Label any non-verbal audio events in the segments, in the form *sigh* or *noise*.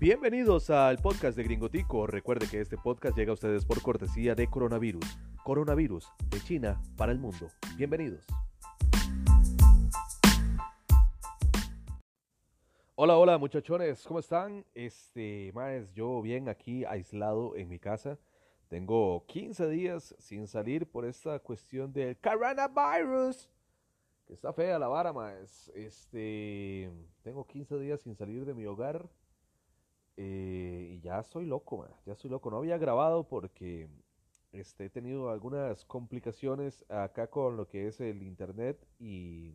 Bienvenidos al podcast de Gringotico. Recuerde que este podcast llega a ustedes por cortesía de coronavirus. Coronavirus de China para el mundo. Bienvenidos. Hola, hola muchachones, ¿cómo están? Este, más yo bien aquí aislado en mi casa. Tengo 15 días sin salir por esta cuestión del coronavirus. Que está fea la vara, más. Este, tengo 15 días sin salir de mi hogar. Eh, y ya estoy loco, man. ya estoy loco. No había grabado porque este, he tenido algunas complicaciones acá con lo que es el internet y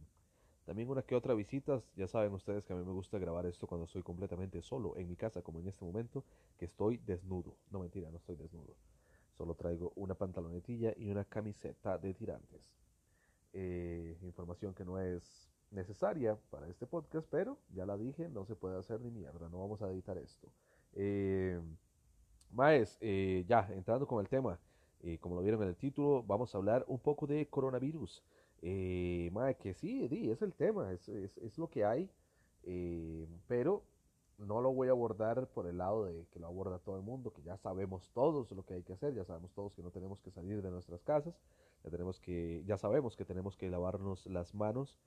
también una que otra visitas. Ya saben ustedes que a mí me gusta grabar esto cuando estoy completamente solo en mi casa, como en este momento, que estoy desnudo. No mentira, no estoy desnudo. Solo traigo una pantalonetilla y una camiseta de tirantes. Eh, información que no es necesaria para este podcast, pero ya la dije, no se puede hacer ni mierda, no vamos a editar esto. Eh, Maes, eh, ya entrando con el tema, eh, como lo vieron en el título, vamos a hablar un poco de coronavirus. Eh, que sí, sí, es el tema, es, es, es lo que hay, eh, pero no lo voy a abordar por el lado de que lo aborda todo el mundo, que ya sabemos todos lo que hay que hacer, ya sabemos todos que no tenemos que salir de nuestras casas, ya, tenemos que, ya sabemos que tenemos que lavarnos las manos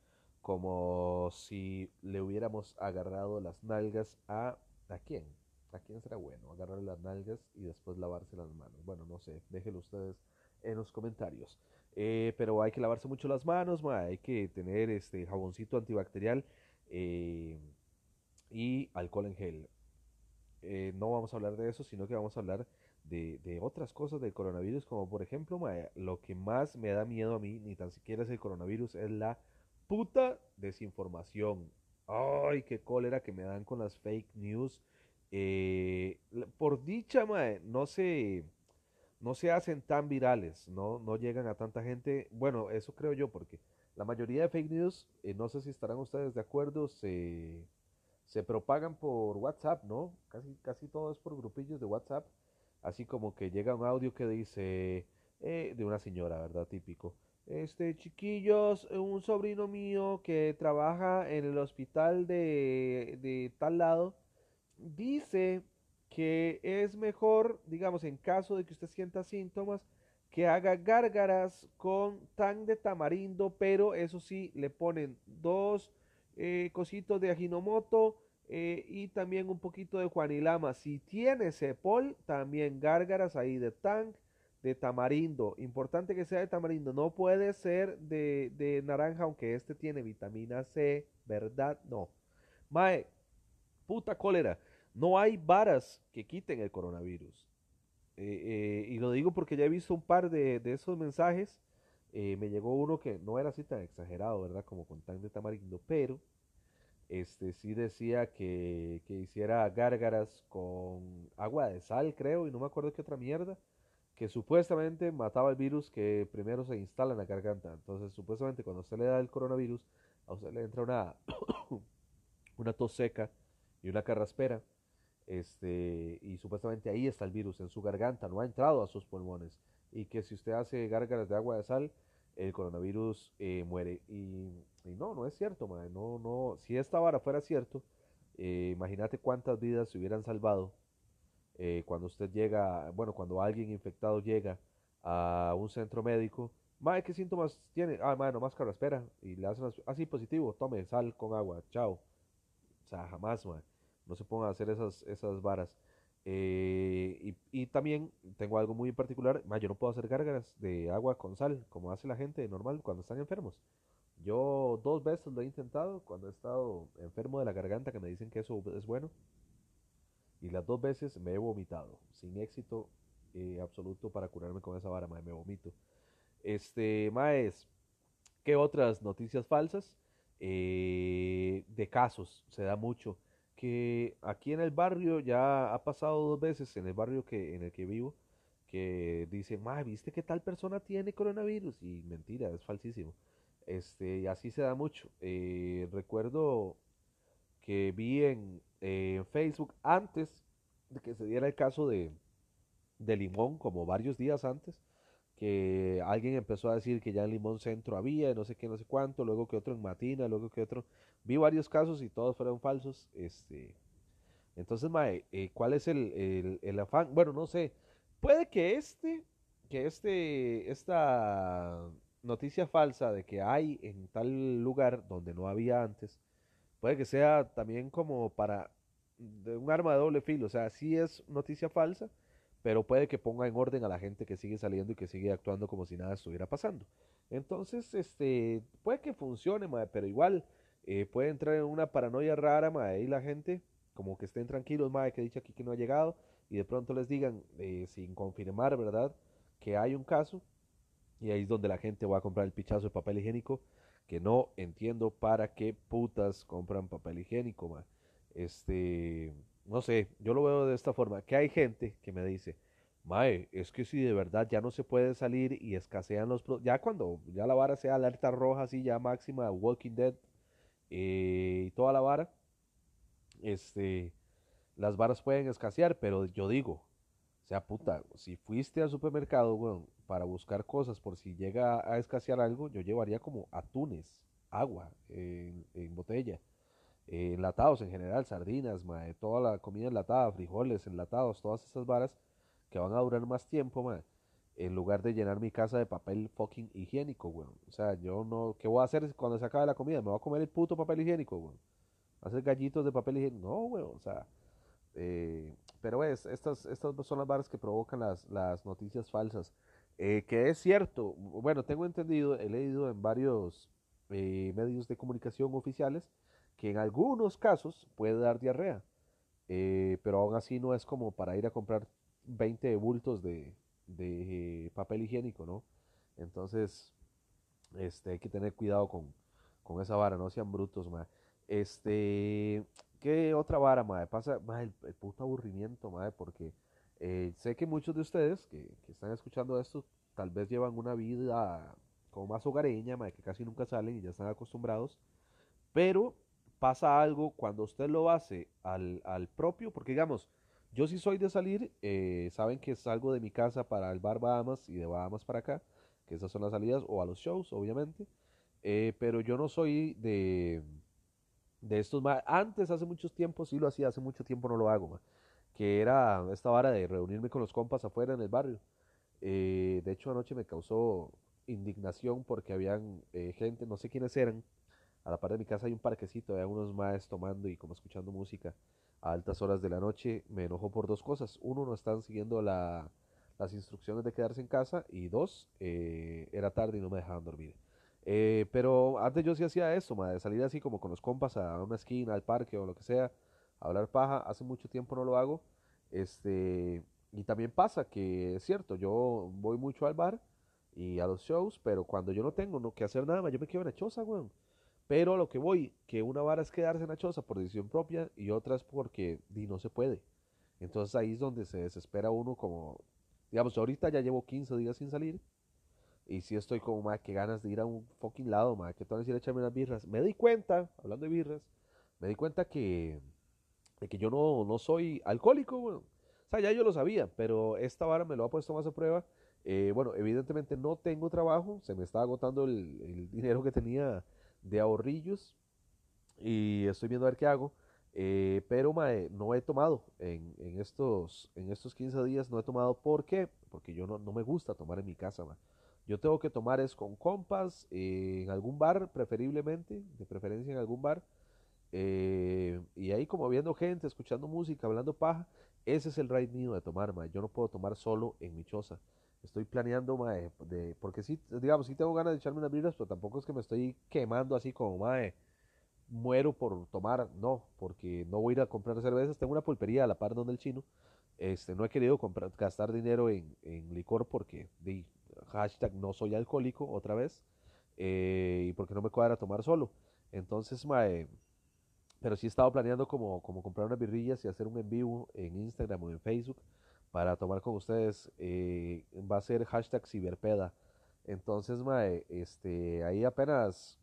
como si le hubiéramos agarrado las nalgas a... ¿A quién? ¿A quién será bueno? Agarrarle las nalgas y después lavarse las manos. Bueno, no sé, déjenlo ustedes en los comentarios. Eh, pero hay que lavarse mucho las manos, ma, hay que tener este jaboncito antibacterial eh, y alcohol en gel. Eh, no vamos a hablar de eso, sino que vamos a hablar de, otras cosas del coronavirus, como por ejemplo, ma, lo que más me da miedo a mí, ni tan siquiera es el coronavirus, es la puta desinformación. Ay, qué cólera que me dan con las fake news. Eh, por dicha, mae, no se, no se hacen tan virales, no, no llegan a tanta gente. Bueno, eso creo yo, porque la mayoría de fake news, eh, no sé si estarán ustedes de acuerdo, se, se propagan por WhatsApp, ¿no? Casi, casi todo es por grupillos de WhatsApp. Así como que llega un audio que dice, eh, de una señora, ¿verdad? Típico. Este, chiquillos, eh, un sobrino mío que trabaja en el hospital de, de tal lado dice que es mejor, digamos, en caso de que usted sienta síntomas, que haga gárgaras con tan de tamarindo, pero eso sí, le ponen dos eh, cositos de ajinomoto eh, y también un poquito de juanilama. Si tiene cepol, también gárgaras ahí de tan de tamarindo. Importante que sea de tamarindo. No puede ser de, de naranja, aunque este tiene vitamina C, ¿verdad? No. Mae, puta cólera. No hay varas que quiten el coronavirus. Eh, eh, y lo digo porque ya he visto un par de, esos mensajes. Eh, me llegó uno que no era así tan exagerado, ¿verdad? Como con tan de tamarindo, pero este sí decía que, que hiciera gárgaras con agua de sal, creo, y no me acuerdo qué otra mierda que supuestamente mataba el virus que primero se instala en la garganta. Entonces, supuestamente cuando usted le da el coronavirus, a usted le entra una, *coughs* una tos seca y una carraspera. Este, y supuestamente ahí está el virus en su garganta, no ha entrado a sus pulmones. Y que si usted hace gárgaras de agua de sal, el coronavirus eh, muere. Y, y no, no es cierto, mae, No, no. Si esta vara fuera cierto, eh, imagínate cuántas vidas se hubieran salvado eh, cuando usted llega, bueno, cuando alguien infectado llega a un centro médico, mae, ¿qué síntomas tiene? Ah, mae, nomás carraspera. Y le hacen así, ah, positivo, tome sal con agua, chao. O sea, jamás, mae. No se pongan a hacer esas, esas varas. Eh, y, y también tengo algo muy particular, mae, yo no puedo hacer gárgaras de agua con sal, como hace la gente normal cuando están enfermos. Yo dos veces lo he intentado cuando he estado enfermo de la garganta, que me dicen que eso es bueno. Y las dos veces me he vomitado, sin éxito eh, absoluto para curarme con esa vara, mae, me vomito. Este, maes, ¿qué otras noticias falsas? Eh, de casos, se da mucho. Que aquí en el barrio ya ha pasado dos veces, en el barrio que, en el que vivo, que dicen, mae, ¿viste que tal persona tiene coronavirus? Y mentira, es falsísimo. Este, y así se da mucho. Eh, recuerdo que vi en, en Facebook antes de que se diera el caso de, de Limón, como varios días antes, que alguien empezó a decir que ya en Limón Centro había, no sé qué, no sé cuánto, luego que otro en Matina, luego que otro. Vi varios casos y todos fueron falsos. Este, Entonces, mae, eh, ¿cuál es el, el, el afán? Bueno, no sé. Puede que este, que este, esta noticia falsa de que hay en tal lugar donde no había antes, puede que sea también como para de un arma de doble filo. O sea, sí es noticia falsa, pero puede que ponga en orden a la gente que sigue saliendo y que sigue actuando como si nada estuviera pasando. Entonces, este, puede que funcione, mae, pero igual eh, puede entrar en una paranoia rara, mae, y la gente como que estén tranquilos, mae, que dicho aquí que no ha llegado, y de pronto les digan, eh, sin confirmar, ¿verdad?, que hay un caso, y ahí es donde la gente va a comprar el pichazo de papel higiénico, que no entiendo para qué putas compran papel higiénico, mae. Este, no sé, yo lo veo de esta forma, que hay gente que me dice, Mae, es que si de verdad ya no se puede salir y escasean los... Ya cuando ya la vara sea alerta roja, así ya máxima, Walking Dead eh, y toda la vara, este, las varas pueden escasear, pero yo digo, o sea, puta, si fuiste al supermercado, bueno, para buscar cosas por si llega a escasear algo, yo llevaría como atunes, agua en botella, eh, enlatados en general, sardinas, mae, toda la comida enlatada, frijoles enlatados, todas esas varas que van a durar más tiempo, mae, en lugar de llenar mi casa de papel fucking higiénico, weón. O sea, yo no, ¿qué voy a hacer cuando se acabe la comida? ¿Me voy a comer el puto papel higiénico, weón? Hacer gallitos de papel higiénico. No, weón, o sea, eh, pero es, estas, estas son las barras que provocan las, las noticias falsas. Eh, que es cierto, bueno, tengo entendido, he leído en varios eh, medios de comunicación oficiales que en algunos casos puede dar diarrea, eh, pero aún así no es como para ir a comprar 20 bultos de, de papel higiénico, ¿no? Entonces, este, hay que tener cuidado con, con esa vara, no sean brutos, ma. Este, ¿qué otra vara, ma? Pasa, ma, el, el puto aburrimiento, ma, porque eh, sé que muchos de ustedes que, que, están escuchando esto tal vez llevan una vida como más hogareña, ma, que casi nunca salen y ya están acostumbrados, pero pasa algo cuando usted lo hace al, al propio, porque digamos, yo sí soy de salir, eh, saben que salgo de mi casa para el bar Bahamas y de Bahamas para acá, que esas son las salidas, o a los shows, obviamente, eh, pero yo no soy de, de estos más. Antes, hace muchos tiempos, sí lo hacía, hace mucho tiempo no lo hago, ma, que era esta vara de reunirme con los compas afuera en el barrio. Eh, de hecho, anoche me causó indignación porque habían eh, gente, no sé quiénes eran, a la par de mi casa hay un parquecito, había unos más tomando y como escuchando música a altas horas de la noche. Me enojó por dos cosas. Uno, no están siguiendo la, las instrucciones de quedarse en casa y dos, eh, era tarde y no me dejaban dormir. Eh, pero antes yo sí hacía eso, ma, de salir así como con los compas a una esquina, al parque o lo que sea, a hablar paja. Hace mucho tiempo no lo hago. Este, y también pasa que es cierto, yo voy mucho al bar y a los shows, pero cuando yo no tengo no que hacer nada más, yo me quedo en la choza, weón. Pero a lo que voy, que una vara es quedarse en la choza por decisión propia y otra es porque di, no se puede. Entonces ahí es donde se desespera uno como, digamos, ahorita ya llevo 15 días sin salir y si estoy como, más que ganas de ir a un fucking lado, más que que ir a echarme unas birras. Me di cuenta, hablando de birras, me di cuenta que, que yo no, no soy alcohólico, bueno. O sea, ya yo lo sabía, pero esta vara me lo ha puesto más a prueba. Eh, bueno, evidentemente no tengo trabajo, se me está agotando el, el dinero que tenía de ahorrillos y estoy viendo a ver qué hago. Eh, pero no he tomado en, estos, en estos 15 días, no he tomado. ¿Por qué? Porque yo no, no me gusta tomar en mi casa. Mae. Yo tengo que tomar es con compas, eh, en algún bar preferiblemente, de preferencia en algún bar. Eh, y ahí como viendo gente, escuchando música, hablando paja. Ese es el ride mío de tomar, mae. Yo no puedo tomar solo en mi choza estoy planeando, mae, de, porque sí, digamos, sí tengo ganas de echarme unas birras, pero tampoco es que me estoy quemando así como, mae, muero por tomar, no, porque no voy a ir a comprar cervezas, tengo una pulpería a la par donde el chino, este, no he querido comprar, gastar dinero en, en licor porque, di, hashtag no soy alcohólico, otra vez, eh, y porque no me cuadra tomar solo, entonces, mae, pero sí he estado planeando como, como comprar unas birrillas y hacer un en vivo en Instagram o en Facebook, para tomar con ustedes eh, va a ser hashtag ciberpeda. Entonces, mae, este, ahí apenas,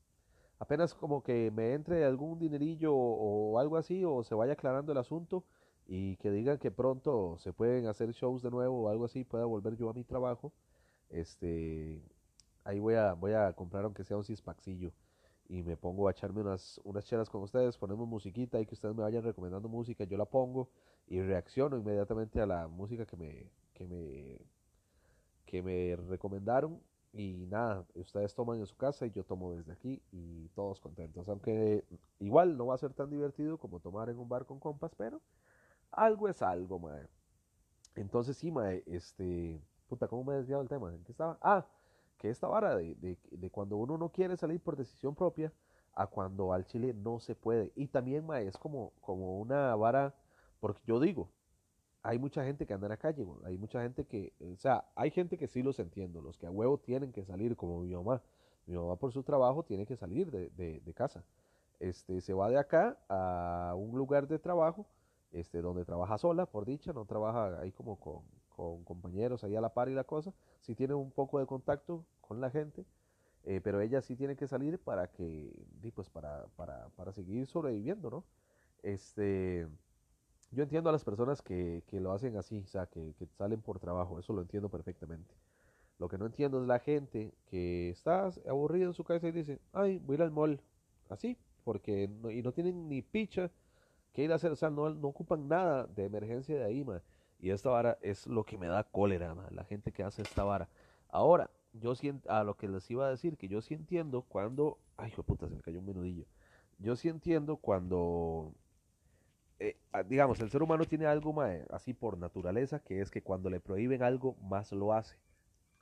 apenas como que me entre algún dinerillo o, o, algo así, o se vaya aclarando el asunto y que digan que pronto se pueden hacer shows de nuevo o algo así, pueda volver yo a mi trabajo, este, ahí voy a, voy a comprar aunque sea un cispaxillo. Y me pongo a echarme unas, unas chelas con ustedes, ponemos musiquita y que ustedes me vayan recomendando música, yo la pongo y reacciono inmediatamente a la música que me, que me, que me recomendaron y nada, ustedes toman en su casa y yo tomo desde aquí y todos contentos. Aunque igual no va a ser tan divertido como tomar en un bar con compas, pero algo es algo, mae. Entonces sí, mae, este, puta, ¿cómo me he desviado el tema? ¿En qué estaba? Ah, esta vara de, de, de cuando uno no quiere salir por decisión propia a cuando al Chile no se puede. Y también, es como, como una vara, porque yo digo, hay mucha gente que anda en la calle, hay mucha gente que, o sea, hay gente que sí los entiendo, los que a huevo tienen que salir, como mi mamá. Mi mamá por su trabajo tiene que salir de, de, casa. Este, se va de acá a un lugar de trabajo, este, donde trabaja sola, por dicha, no trabaja ahí como con, con compañeros ahí a la par y la cosa, sí tiene un poco de contacto con la gente, eh, pero ella sí tiene que salir para que, pues para, para, para seguir sobreviviendo, ¿no? Este, yo entiendo a las personas que, que lo hacen así, o sea, que, que, salen por trabajo, eso lo entiendo perfectamente. Lo que no entiendo es la gente que está aburrida en su casa y dice, ay, voy a al mall, así, porque no, y no tienen ni picha que ir a hacer, o sea, no, no ocupan nada de emergencia de ahí, man. Y esta vara es lo que me da cólera, man, la gente que hace esta vara. Ahora, yo siento, a lo que les iba a decir, que yo sí entiendo cuando, ay, hijo de puta, se me cayó un menudillo. Yo sí entiendo cuando eh, digamos, el ser humano tiene algo mae, así por naturaleza, que es que cuando le prohíben algo, más lo hace.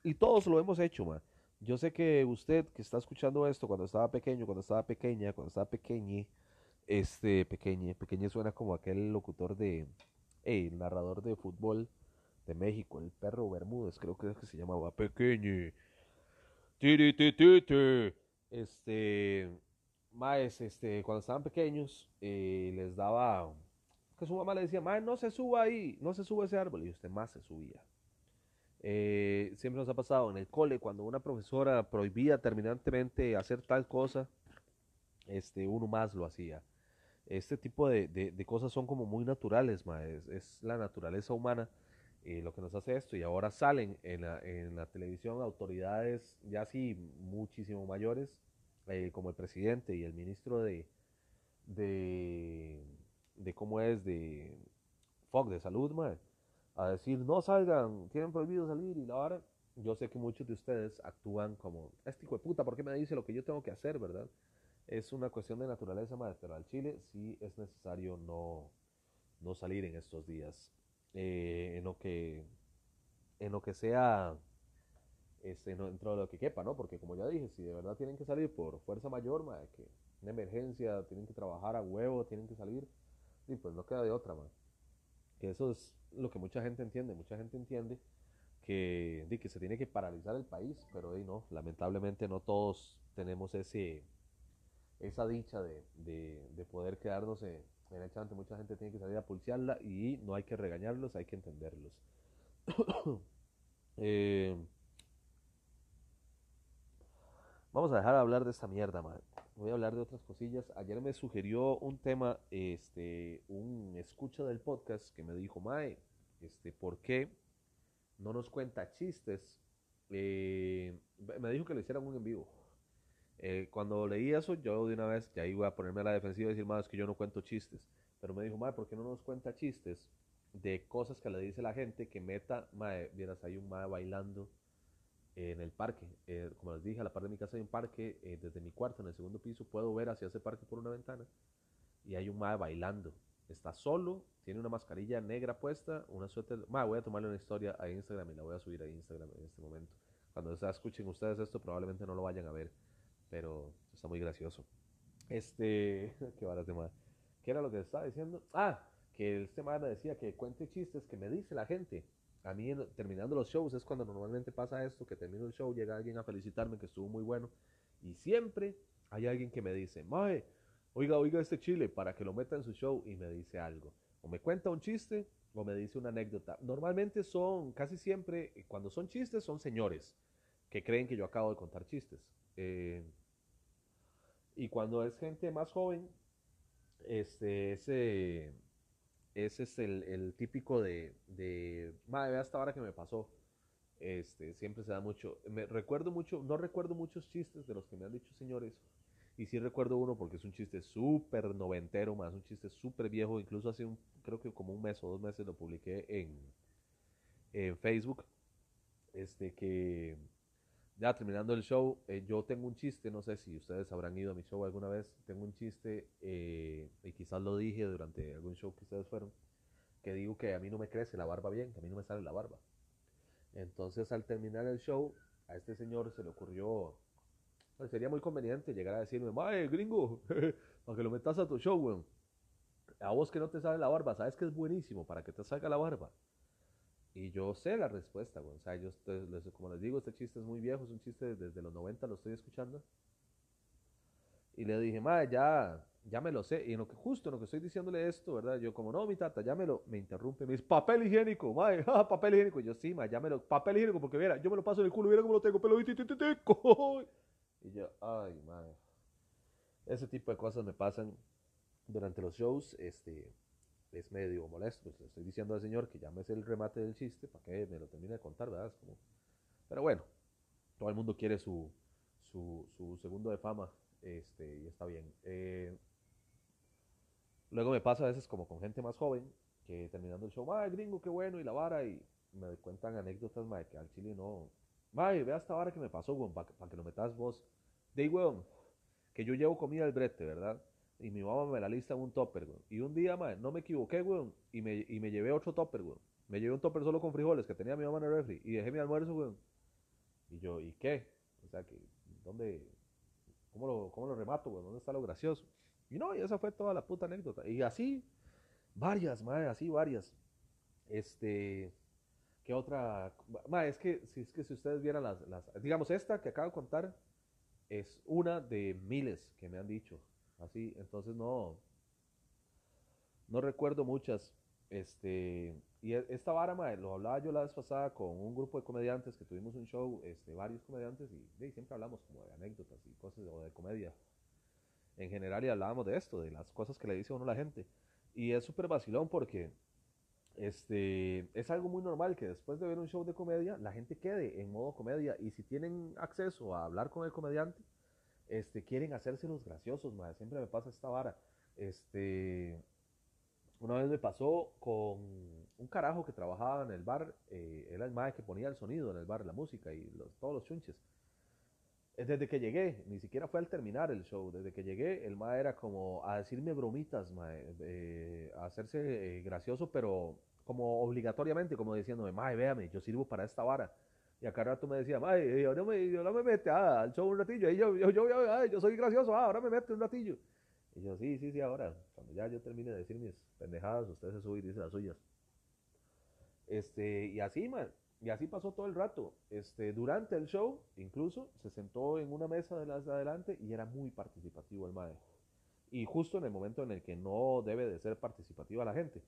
Y todos lo hemos hecho, mae. Yo sé que usted que está escuchando esto cuando estaba pequeño, cuando estaba pequeña, cuando estaba pequeñe, este, pequeñe, pequeñe suena como aquel locutor de, el narrador de fútbol de México, el perro Bermúdez, creo que es que se llamaba Pequeñe. Este, más, este, cuando estaban pequeños, eh, les daba que su mamá le decía, mae, no se suba ahí, no se sube ese árbol, y usted más se subía. Eh, siempre nos ha pasado en el cole, cuando una profesora prohibía terminantemente hacer tal cosa, este, uno más lo hacía. Este tipo de, de, de cosas son como muy naturales, mae, es, es, la naturaleza humana lo que nos hace esto. Y ahora salen en la, en la televisión autoridades ya así muchísimo mayores, eh, como el presidente y el ministro de, de de cómo es de fuck, de salud, mae, a decir no salgan, tienen prohibido salir y la hora. Yo sé que muchos de ustedes actúan como, este hijo de puta, ¿por qué me dice lo que yo tengo que hacer, verdad? Es una cuestión de naturaleza, mae, pero al Chile sí es necesario no, no salir en estos días. Eh, en lo que en lo que sea este, dentro de lo que quepa, ¿no? Porque como ya dije, si de verdad tienen que salir por fuerza mayor, mae, que una emergencia, tienen que trabajar a huevo, tienen que salir, y pues no queda de otra, man. Que eso es lo que mucha gente entiende. Mucha gente entiende que, que se tiene que paralizar el país, pero no, lamentablemente no todos tenemos ese, esa dicha de, de, de poder quedarnos en, el chante. Mucha gente tiene que salir a pulsearla y no hay que regañarlos, hay que entenderlos. *coughs* eh, vamos a dejar de hablar de esta mierda, man voy a hablar de otras cosillas. Ayer me sugirió un tema, este, un escucha del podcast que me dijo, Mae, este, ¿por qué no nos cuenta chistes? Eh, me dijo que le hicieran un en vivo. Eh, cuando leí eso, yo de una vez ya iba a ponerme a la defensiva y decir, Mae, es que yo no cuento chistes. Pero me dijo, Mae, ¿por qué no nos cuenta chistes de cosas que le dice la gente que meta, Mae, vieras, hay un Mae bailando en el parque. Eh, como les dije, a la par de mi casa hay un parque. Eh, desde mi cuarto, en el segundo piso, puedo ver hacia ese parque por una ventana. Y hay un mae bailando. Está solo, tiene una mascarilla negra puesta, una suéter. Mae, voy a tomarle una historia a Instagram y la voy a subir a Instagram en este momento. Cuando escuchen ustedes esto, probablemente no lo vayan a ver. Pero está muy gracioso. Este. *laughs* Qué varas de mae. ¿Qué era lo que estaba diciendo? Ah, que este mae me decía que cuente chistes que me dice la gente a mí terminando los shows es cuando normalmente pasa esto, que termino el show, llega alguien a felicitarme que estuvo muy bueno y siempre hay alguien que me dice, Mae, oiga, oiga este chile para que lo meta en su show y me dice algo. O me cuenta un chiste o me dice una anécdota. Normalmente son, casi siempre, cuando son chistes, son señores que creen que yo acabo de contar chistes. Eh, y cuando es gente más joven, este, ese ese es el, el típico de, de, madre, vea esta hora que me pasó. Este, siempre se da mucho. Me recuerdo mucho, no recuerdo muchos chistes de los que me han dicho señores. Y sí recuerdo uno porque es un chiste súper noventero, más un chiste súper viejo. Incluso hace un, creo que como un mes o dos meses lo publiqué en, en Facebook. Este que ya terminando el show, eh, yo tengo un chiste, no sé si ustedes habrán ido a mi show alguna vez, tengo un chiste, eh, y quizás lo dije durante algún show que ustedes fueron, que digo que a mí no me crece la barba bien, que a mí no me sale la barba. Entonces al terminar el show, a este señor se le ocurrió, pues, sería muy conveniente llegar a decirme, mae, gringo, *laughs* para que lo metas a tu show, weón. A vos que no te sale la barba, sabes que es buenísimo para que te salga la barba. Y yo sé la respuesta, güey. O sea, yo, como les digo, este chiste es muy viejo, es un chiste desde los 90, lo estoy escuchando. Y le dije, madre, ya, ya me lo sé. Y en lo que, justo en lo que estoy diciéndole esto, ¿verdad? Yo, como no, mi tata, ya me lo, me interrumpe, me dice, papel higiénico, madre, *laughs* papel higiénico. Y yo, sí, madre, ya me lo, papel higiénico, porque mira, yo me lo paso en el culo, mira cómo lo tengo, pelo Y *laughs* yo, ay, madre. Ese tipo de cosas me pasan durante los shows, este, es medio molesto. Pues le estoy diciendo al señor que ya me sé el remate del chiste para que me lo termine de contar, ¿verdad? como... Pero bueno, todo el mundo quiere su, su, su segundo de fama este, y está bien. Eh, luego me pasa a veces como con gente más joven que terminando el show, ¡ay, gringo, qué bueno! Y la vara, y me cuentan anécdotas, madre, que al chile no. Madre, vea esta vara que me pasó, weón, para que lo metas vos. De weón, que yo llevo comida al brete, ¿verdad? Y mi mamá me la lista en un topper, güey. Y un día, madre, no me equivoqué, güey. Y me, y me llevé otro topper, güey. Me llevé un topper solo con frijoles que tenía mi mamá en el refri. Y dejé mi almuerzo, güey. Y yo, ¿y qué? O sea, que, ¿dónde? ¿Cómo lo, cómo lo remato, güey? ¿Dónde está lo gracioso? Y no, y esa fue toda la puta anécdota. Y así, varias, madre, así varias. Este, ¿qué otra? Madre, es que, si, es que si ustedes vieran las, digamos, esta que acabo de contar es una de miles que me han dicho así, entonces no, no recuerdo muchas. Este, y e, esta vara, lo hablaba yo la vez pasada con un grupo de comediantes que tuvimos un show, este, varios comediantes, y, siempre hablamos como de anécdotas y cosas, o de comedia. En general, y hablábamos de esto, de las cosas que le dice a uno la gente. Y es súper vacilón porque este, es algo muy normal que después de ver un show de comedia, la gente quede en modo comedia. Y si tienen acceso a hablar con el comediante, este, quieren hacerse los graciosos, madre. Siempre me pasa esta vara. Este, una vez me pasó con un carajo que trabajaba en el bar, eh, era el madre que ponía el sonido en el bar, la música y todos los chunches. Eh, desde que llegué, ni siquiera fue al terminar el show, desde que llegué, el ma era como a decirme bromitas, eh, a hacerse gracioso, pero como obligatoriamente, como diciéndome, mae, véame, yo sirvo para esta vara. Y acá rato me decía, ay, yo no me, yo no me mete ah, al show un ratillo. Y yo, yo, yo, yo soy gracioso, ah, ahora me mete un ratillo. Y yo, sí, sí, sí, ahora. Cuando ya yo termine de decir mis pendejadas, usted se sube y dice las suyas. Este, y así, man. Y así pasó todo el rato. Este, durante el show, incluso, se sentó en una mesa de las de adelante y era muy participativo el mae. Y justo en el momento en el que no debe de ser participativa la gente.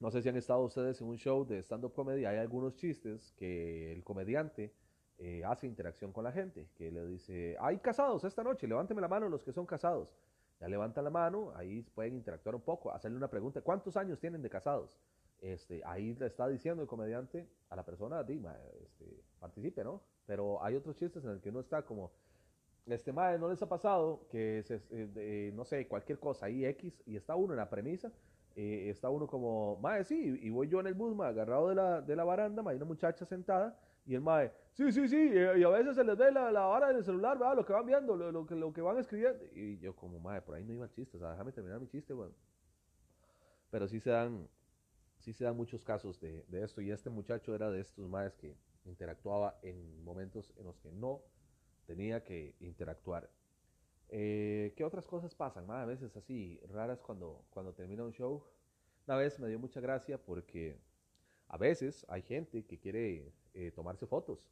No sé si han estado ustedes en un show de stand-up comedy, hay algunos chistes que el comediante eh, hace interacción con la gente, que le dice, hay casados esta noche, levánteme la mano los que son casados. Ya levantan la mano, ahí pueden interactuar un poco, hacerle una pregunta, ¿cuántos años tienen de casados? Este, ahí le está diciendo el comediante a la persona, Dima, este, participe, ¿no? Pero hay otros chistes en el que uno está como, este madre, ¿no les ha pasado que, se, eh, no sé, cualquier cosa, ahí X, y está uno en la premisa eh, está uno como, mae, sí, y voy yo en el bus, mae, agarrado de la, de la baranda, hay una muchacha sentada, y el mae, sí, sí, sí, y, a veces se les ve la, la vara del celular, ¿verdad? Lo que van viendo, lo, lo, que, lo que van escribiendo. Y yo como, mae, por ahí no iba el chiste, o sea, déjame terminar mi chiste, weón. Pero sí se dan, sí se dan muchos casos de, de esto, y este muchacho era de estos maes que interactuaba en momentos en los que no tenía que interactuar. Eh, ¿Qué otras cosas pasan? A veces así raras cuando, cuando termina un show. Una vez me dio mucha gracia porque a veces hay gente que quiere eh, tomarse fotos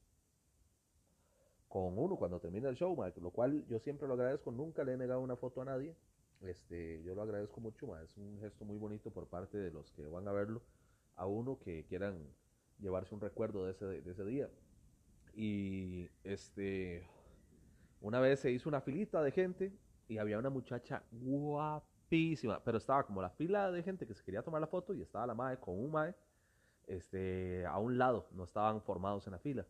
con uno cuando termina el show, lo cual yo siempre lo agradezco, nunca le he negado una foto a nadie. Este, yo lo agradezco mucho, es un gesto muy bonito por parte de los que van a verlo, a uno que quieran llevarse un recuerdo de ese, de ese día. Y este, una vez se hizo una filita de gente y había una muchacha guapísima, pero estaba como la fila de gente que se quería tomar la foto y estaba la madre con un mae este, a un lado, no estaban formados en la fila.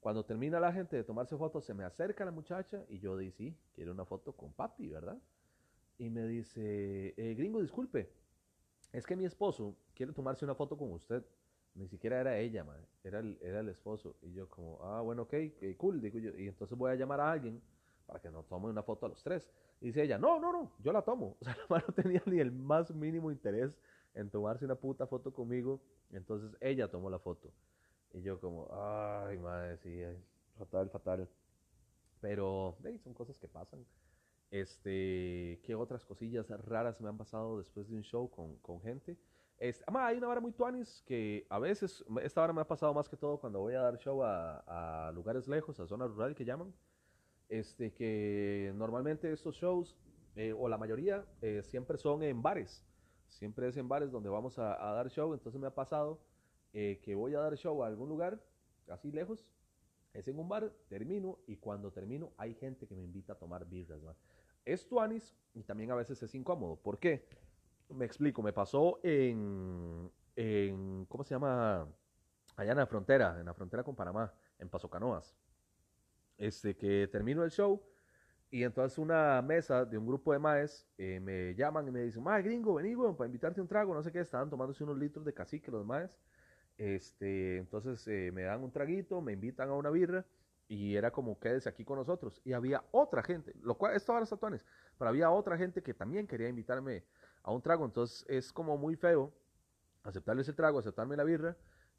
Cuando termina la gente de tomarse fotos, se me acerca la muchacha y yo digo, sí, quiero una foto con papi, ¿verdad? Y me dice, eh, gringo, disculpe, es que mi esposo quiere tomarse una foto con usted. Ni siquiera era ella, man, era el, era el esposo. Y yo como, ah, bueno, ok, cool, digo yo. Y entonces voy a llamar a alguien para que nos tome una foto a los tres. Y dice ella, no, no, no, yo la tomo. *laughs* O sea, la no tenía ni el más mínimo interés en tomarse una puta foto conmigo. Entonces ella tomó la foto. Y yo como, ay, madre, sí, fatal, fatal. Pero, hey, son cosas que pasan. Este, ¿qué otras cosillas raras me han pasado después de un show con, con gente? Este, hay una vara muy tuanis que a veces, esta vara me ha pasado más que todo cuando voy a dar show a, a lugares lejos, a zonas rurales que llaman. Este, que normalmente estos shows, eh, o la mayoría, eh, siempre son en bares. Siempre es en bares donde vamos a, a dar show. Entonces me ha pasado eh, que voy a dar show a algún lugar, así lejos, es en un bar, termino y cuando termino hay gente que me invita a tomar birras. Es tuanis y también a veces es incómodo. ¿Por qué? Me explico, me pasó en, en, ¿cómo se llama? Allá en la frontera, en la frontera con Panamá, en Paso Canoas. Este, que termino el show y entonces una mesa de un grupo de maes eh, me llaman y me dicen, mae gringo, vení, weón, para invitarte un trago, no sé qué, estaban tomándose unos litros de cacique los maes. Este, entonces eh, me dan un traguito, me invitan a una birra y era como quédese aquí con nosotros. Y había otra gente, lo cual, esto ahora está pero había otra gente que también quería invitarme a un trago. Entonces es como muy feo aceptarles el trago, aceptarme la birra.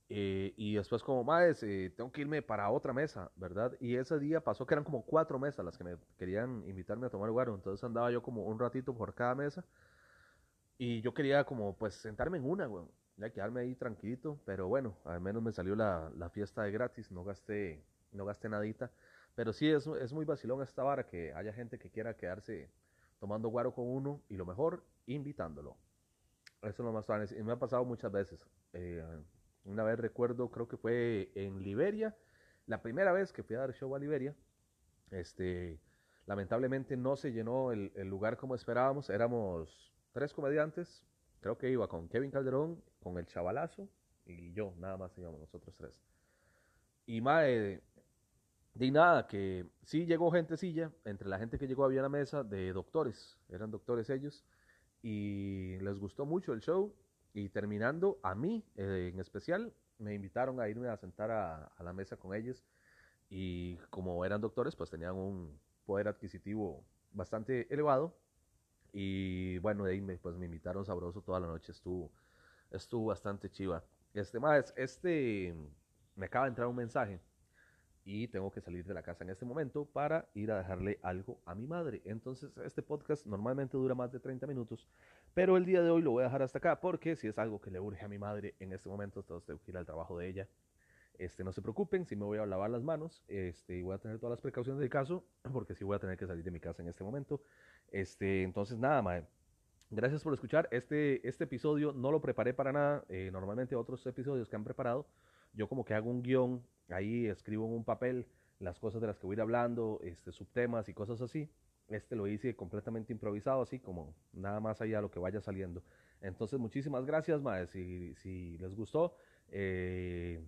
Eh, y después como, más eh, tengo que irme para otra mesa, ¿verdad? Y ese día pasó que eran como cuatro mesas las que me querían invitarme a tomar guaro. Entonces andaba yo como un ratito por cada mesa. Y yo quería como pues sentarme en una, güey ya quedarme ahí tranquilito, pero bueno, al menos me salió la, la fiesta de gratis, no gasté, no gasté nadita. Pero sí, es, es muy vacilón esta vara que haya gente que quiera quedarse tomando guaro con uno y lo mejor, invitándolo. Eso es lo más. Y me ha pasado muchas veces. Eh, una vez recuerdo, creo que fue en Liberia, la primera vez que fui a dar show a Liberia. Este, lamentablemente no se llenó el, el lugar como esperábamos. Éramos tres comediantes, creo que iba con Kevin Calderón, con el chavalazo y yo, nada más íbamos nosotros tres. Y mae, di nada, que sí llegó gentecilla, entre la gente que llegó había una mesa de doctores, eran doctores ellos, y les gustó mucho el show, y terminando, a mí eh, en especial, me invitaron a irme a sentar a, la mesa con ellos, y como eran doctores, pues tenían un poder adquisitivo bastante elevado, y bueno, de ahí me, pues me invitaron sabroso toda la noche, estuvo, estuvo bastante chiva. Este más, este me acaba de entrar un mensaje y tengo que salir de la casa en este momento para ir a dejarle algo a mi madre. Entonces, este podcast normalmente dura más de 30 minutos, pero el día de hoy lo voy a dejar hasta acá porque si es algo que le urge a mi madre en este momento, entonces tengo que ir al trabajo de ella. Este, no se preocupen, si me voy a lavar las manos, este, y voy a tener todas las precauciones del caso, porque si voy a tener que salir de mi casa en este momento. Este, entonces, nada, mae. Gracias por escuchar. Este, este episodio no lo preparé para nada. Eh, normalmente otros episodios que han preparado, yo como que hago un guion, ahí escribo en un papel las cosas de las que voy a ir hablando, este, subtemas y cosas así. Este lo hice completamente improvisado, así como nada más allá de lo que vaya saliendo. Entonces, muchísimas gracias, mae. Si, si les gustó, eh,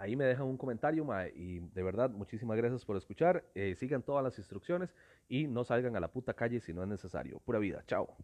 Ahí me dejan un comentario, y de verdad, muchísimas gracias por escuchar. Eh, sigan todas las instrucciones y no salgan a la puta calle si no es necesario. Pura vida, chao.